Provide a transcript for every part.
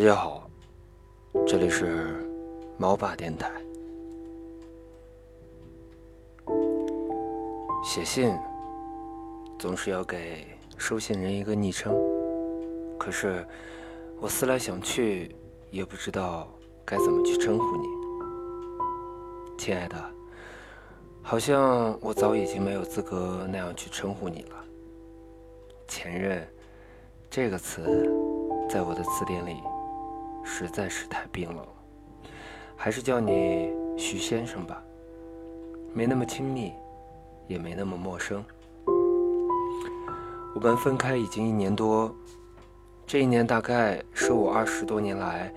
大家好，这里是猫爸电台。写信总是要给收信人一个昵称，可是我思来想去，也不知道该怎么去称呼你，亲爱的。好像我早已经没有资格那样去称呼你了。前任这个词，在我的词典里。实在是太冰冷了，还是叫你徐先生吧，没那么亲密，也没那么陌生。我们分开已经一年多，这一年大概是我二十多年来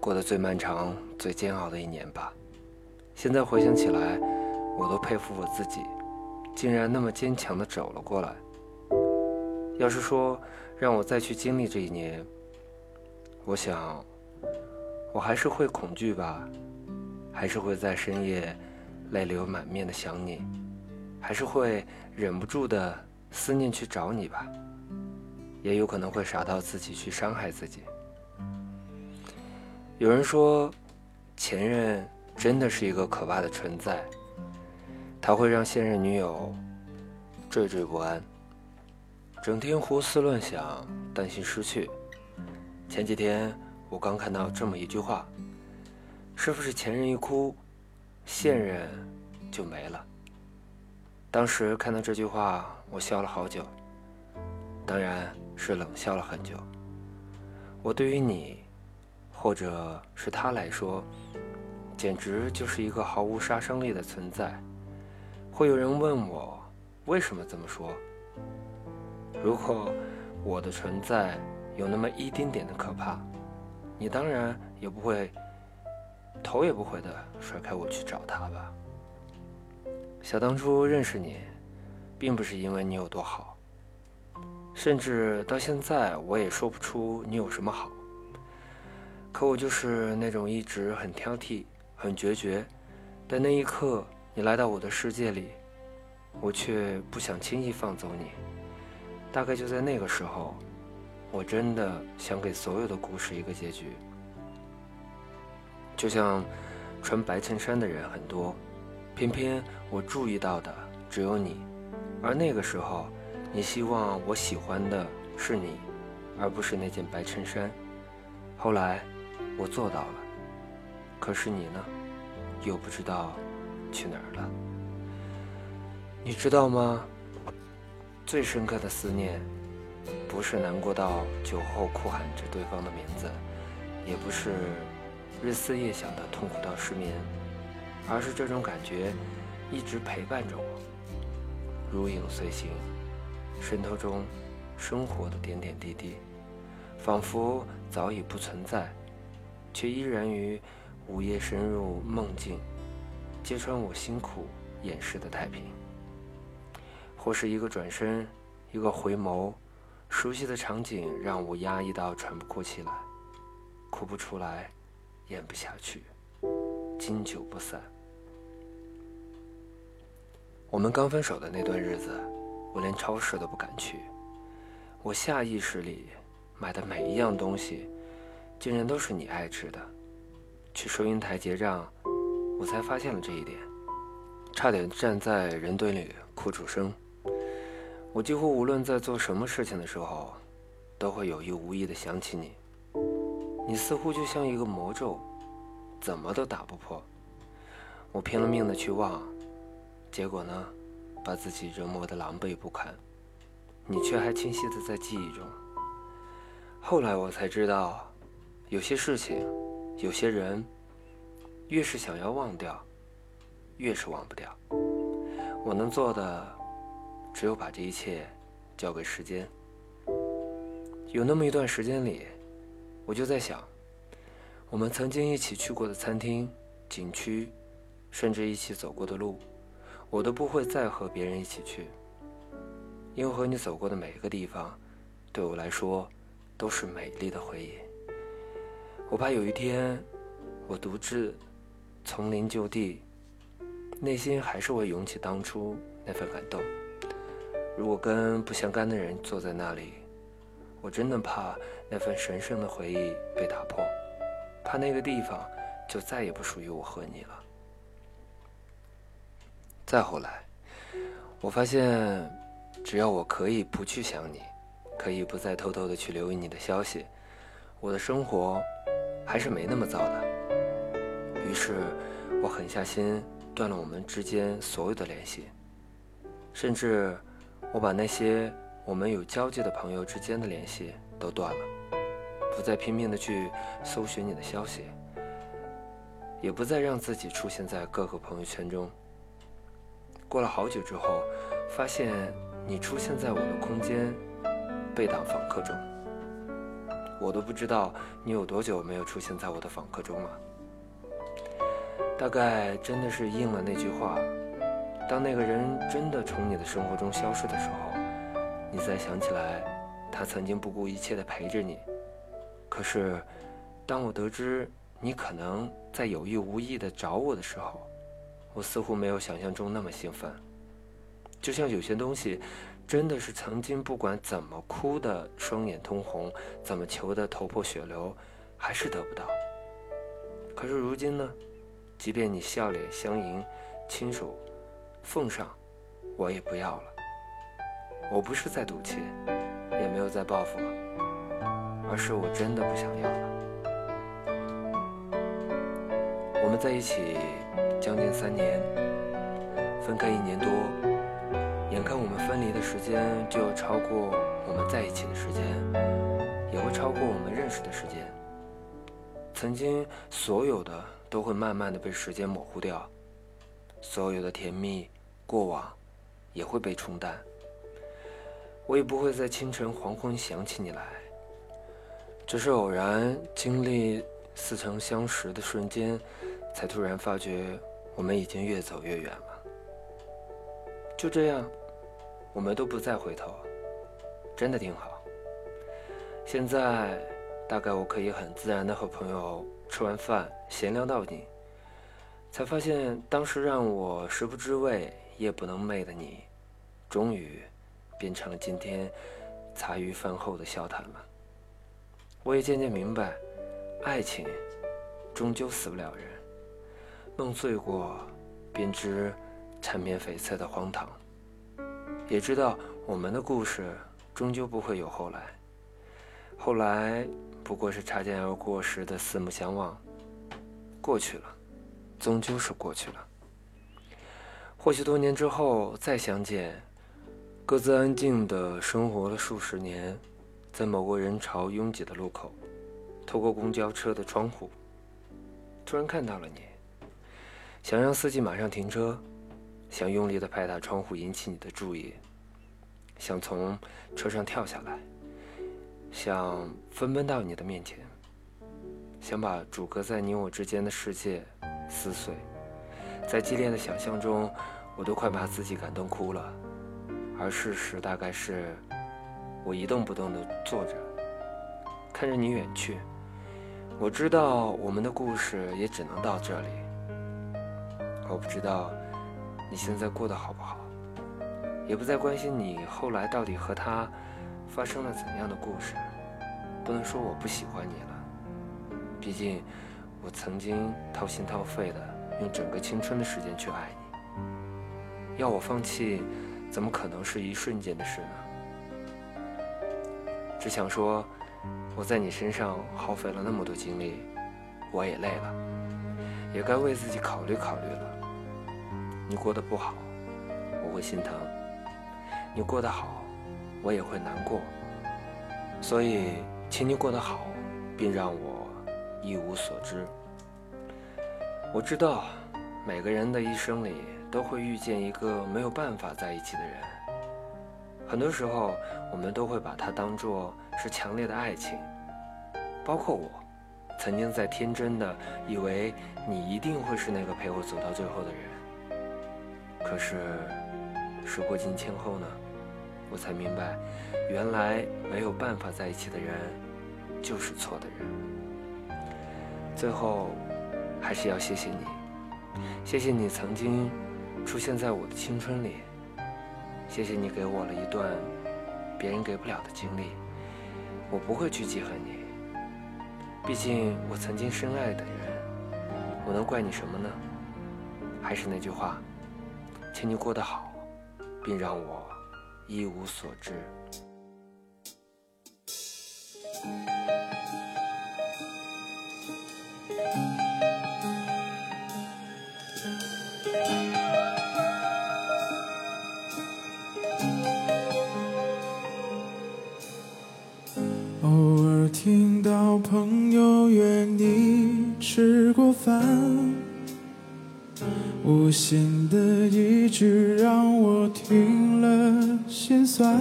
过得最漫长、最煎熬的一年吧。现在回想起来，我都佩服我自己，竟然那么坚强地走了过来。要是说让我再去经历这一年，我想。我还是会恐惧吧，还是会在深夜泪流满面的想你，还是会忍不住的思念去找你吧，也有可能会傻到自己去伤害自己。有人说，前任真的是一个可怕的存在，他会让现任女友惴惴不安，整天胡思乱想，担心失去。前几天。我刚看到这么一句话，是不是前任一哭，现任就没了？当时看到这句话，我笑了好久，当然是冷笑了很久。我对于你，或者是他来说，简直就是一个毫无杀伤力的存在。会有人问我，为什么这么说？如果我的存在有那么一丁点的可怕？你当然也不会头也不回的甩开我去找他吧？想当初认识你，并不是因为你有多好，甚至到现在我也说不出你有什么好。可我就是那种一直很挑剔、很决绝，但那一刻你来到我的世界里，我却不想轻易放走你。大概就在那个时候。我真的想给所有的故事一个结局，就像穿白衬衫的人很多，偏偏我注意到的只有你，而那个时候，你希望我喜欢的是你，而不是那件白衬衫。后来，我做到了，可是你呢，又不知道去哪儿了。你知道吗？最深刻的思念。不是难过到酒后哭喊着对方的名字，也不是日思夜想的痛苦到失眠，而是这种感觉一直陪伴着我，如影随形，渗透中生活的点点滴滴，仿佛早已不存在，却依然于午夜深入梦境，揭穿我辛苦掩饰的太平。或是一个转身，一个回眸。熟悉的场景让我压抑到喘不过气来，哭不出来，咽不下去，经久不散。我们刚分手的那段日子，我连超市都不敢去。我下意识里买的每一样东西，竟然都是你爱吃的。去收银台结账，我才发现了这一点，差点站在人堆里哭出声。我几乎无论在做什么事情的时候，都会有意无意的想起你。你似乎就像一个魔咒，怎么都打不破。我拼了命的去忘，结果呢，把自己折磨的狼狈不堪。你却还清晰的在记忆中。后来我才知道，有些事情，有些人，越是想要忘掉，越是忘不掉。我能做的。只有把这一切交给时间。有那么一段时间里，我就在想，我们曾经一起去过的餐厅、景区，甚至一起走过的路，我都不会再和别人一起去，因为和你走过的每一个地方，对我来说都是美丽的回忆。我怕有一天，我独自从零就地，内心还是会涌起当初那份感动。如果跟不相干的人坐在那里，我真的怕那份神圣的回忆被打破，怕那个地方就再也不属于我和你了。再后来，我发现，只要我可以不去想你，可以不再偷偷的去留意你的消息，我的生活还是没那么糟的。于是，我狠下心断了我们之间所有的联系，甚至我把那些。我们有交集的朋友之间的联系都断了，不再拼命的去搜寻你的消息，也不再让自己出现在各个朋友圈中。过了好久之后，发现你出现在我的空间被挡访客中，我都不知道你有多久没有出现在我的访客中了。大概真的是应了那句话：当那个人真的从你的生活中消失的时候。你再想起来，他曾经不顾一切的陪着你。可是，当我得知你可能在有意无意的找我的时候，我似乎没有想象中那么兴奋。就像有些东西，真的是曾经不管怎么哭的双眼通红，怎么求的头破血流，还是得不到。可是如今呢，即便你笑脸相迎，亲手奉上，我也不要了。我不是在赌气，也没有在报复，而是我真的不想要了。我们在一起将近三年，分开一年多，眼看我们分离的时间就要超过我们在一起的时间，也会超过我们认识的时间。曾经所有的都会慢慢的被时间模糊掉，所有的甜蜜过往也会被冲淡。我也不会在清晨黄昏想起你来，只是偶然经历似曾相识的瞬间，才突然发觉我们已经越走越远了。就这样，我们都不再回头，真的挺好。现在，大概我可以很自然的和朋友吃完饭闲聊到你，才发现当时让我食不知味夜不能寐的你，终于。变成了今天茶余饭后的笑谈了。我也渐渐明白，爱情终究死不了人。梦碎过，便知缠绵悱恻的荒唐。也知道我们的故事终究不会有后来。后来不过是擦肩而过时的四目相望。过去了，终究是过去了。或许多年之后再相见。各自安静的生活了数十年，在某个人潮拥挤的路口，透过公交车的窗户，突然看到了你。想让司机马上停车，想用力地拍打窗户引起你的注意，想从车上跳下来，想飞奔到你的面前，想把阻隔在你我之间的世界撕碎。在激烈的想象中，我都快把自己感动哭了。而事实大概是，我一动不动地坐着，看着你远去。我知道我们的故事也只能到这里。我不知道你现在过得好不好，也不再关心你后来到底和他发生了怎样的故事。不能说我不喜欢你了，毕竟我曾经掏心掏肺的用整个青春的时间去爱你。要我放弃？怎么可能是一瞬间的事呢？只想说，我在你身上耗费了那么多精力，我也累了，也该为自己考虑考虑了。你过得不好，我会心疼；你过得好，我也会难过。所以，请你过得好，并让我一无所知。我知道，每个人的一生里。都会遇见一个没有办法在一起的人。很多时候，我们都会把它当作是强烈的爱情。包括我，曾经在天真的以为你一定会是那个陪我走到最后的人。可是，时过境迁后呢，我才明白，原来没有办法在一起的人，就是错的人。最后，还是要谢谢你，谢谢你曾经。出现在我的青春里，谢谢你给我了一段别人给不了的经历，我不会去记恨你。毕竟我曾经深爱的人，我能怪你什么呢？还是那句话，请你过得好，并让我一无所知。吃过饭，无心的一句让我听了心酸。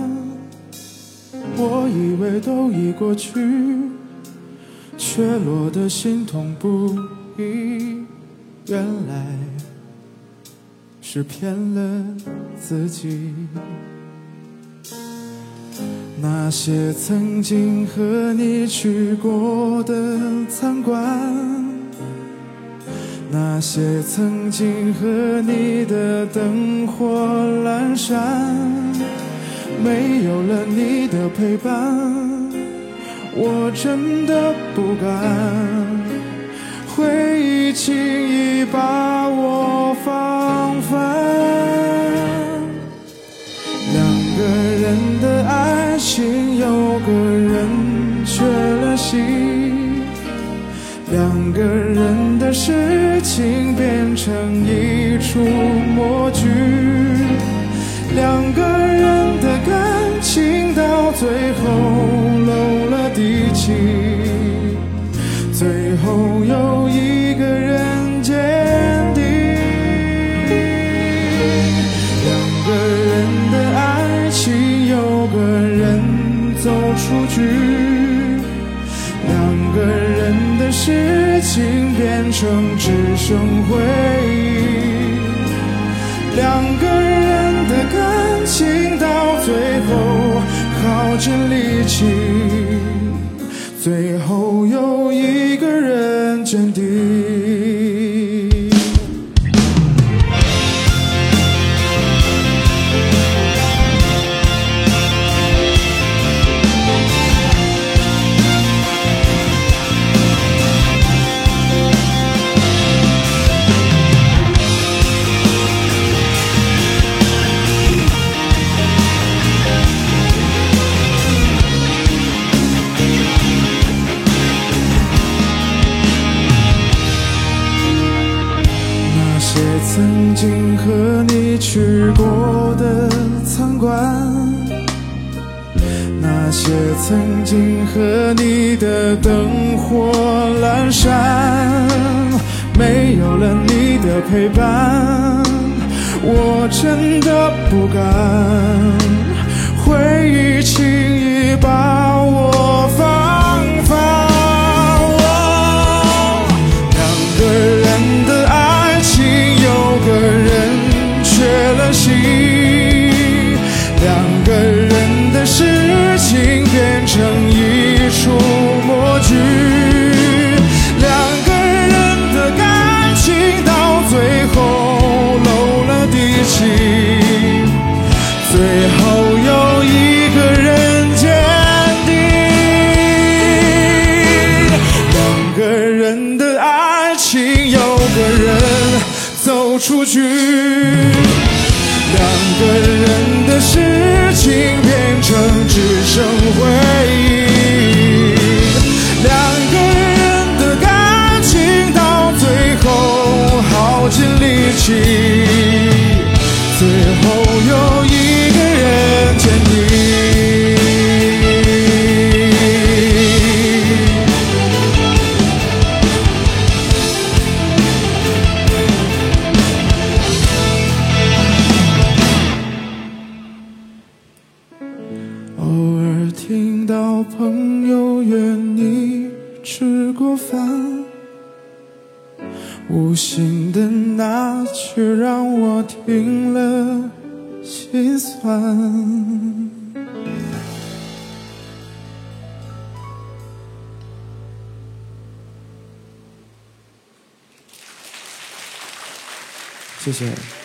我以为都已过去，却落得心痛不已。原来是骗了自己。那些曾经和你去过的餐馆，那些曾经和你的灯火阑珊，没有了你的陪伴，我真的不敢。回忆轻易把我放翻。事情变成一出默剧，两个人的感情到最后尽力气，最后又一个人坚定。曾经和你的灯火阑珊，没有了你的陪伴，我真的不敢。回忆轻易把我放放。出无心的那句让我听了心酸。谢谢。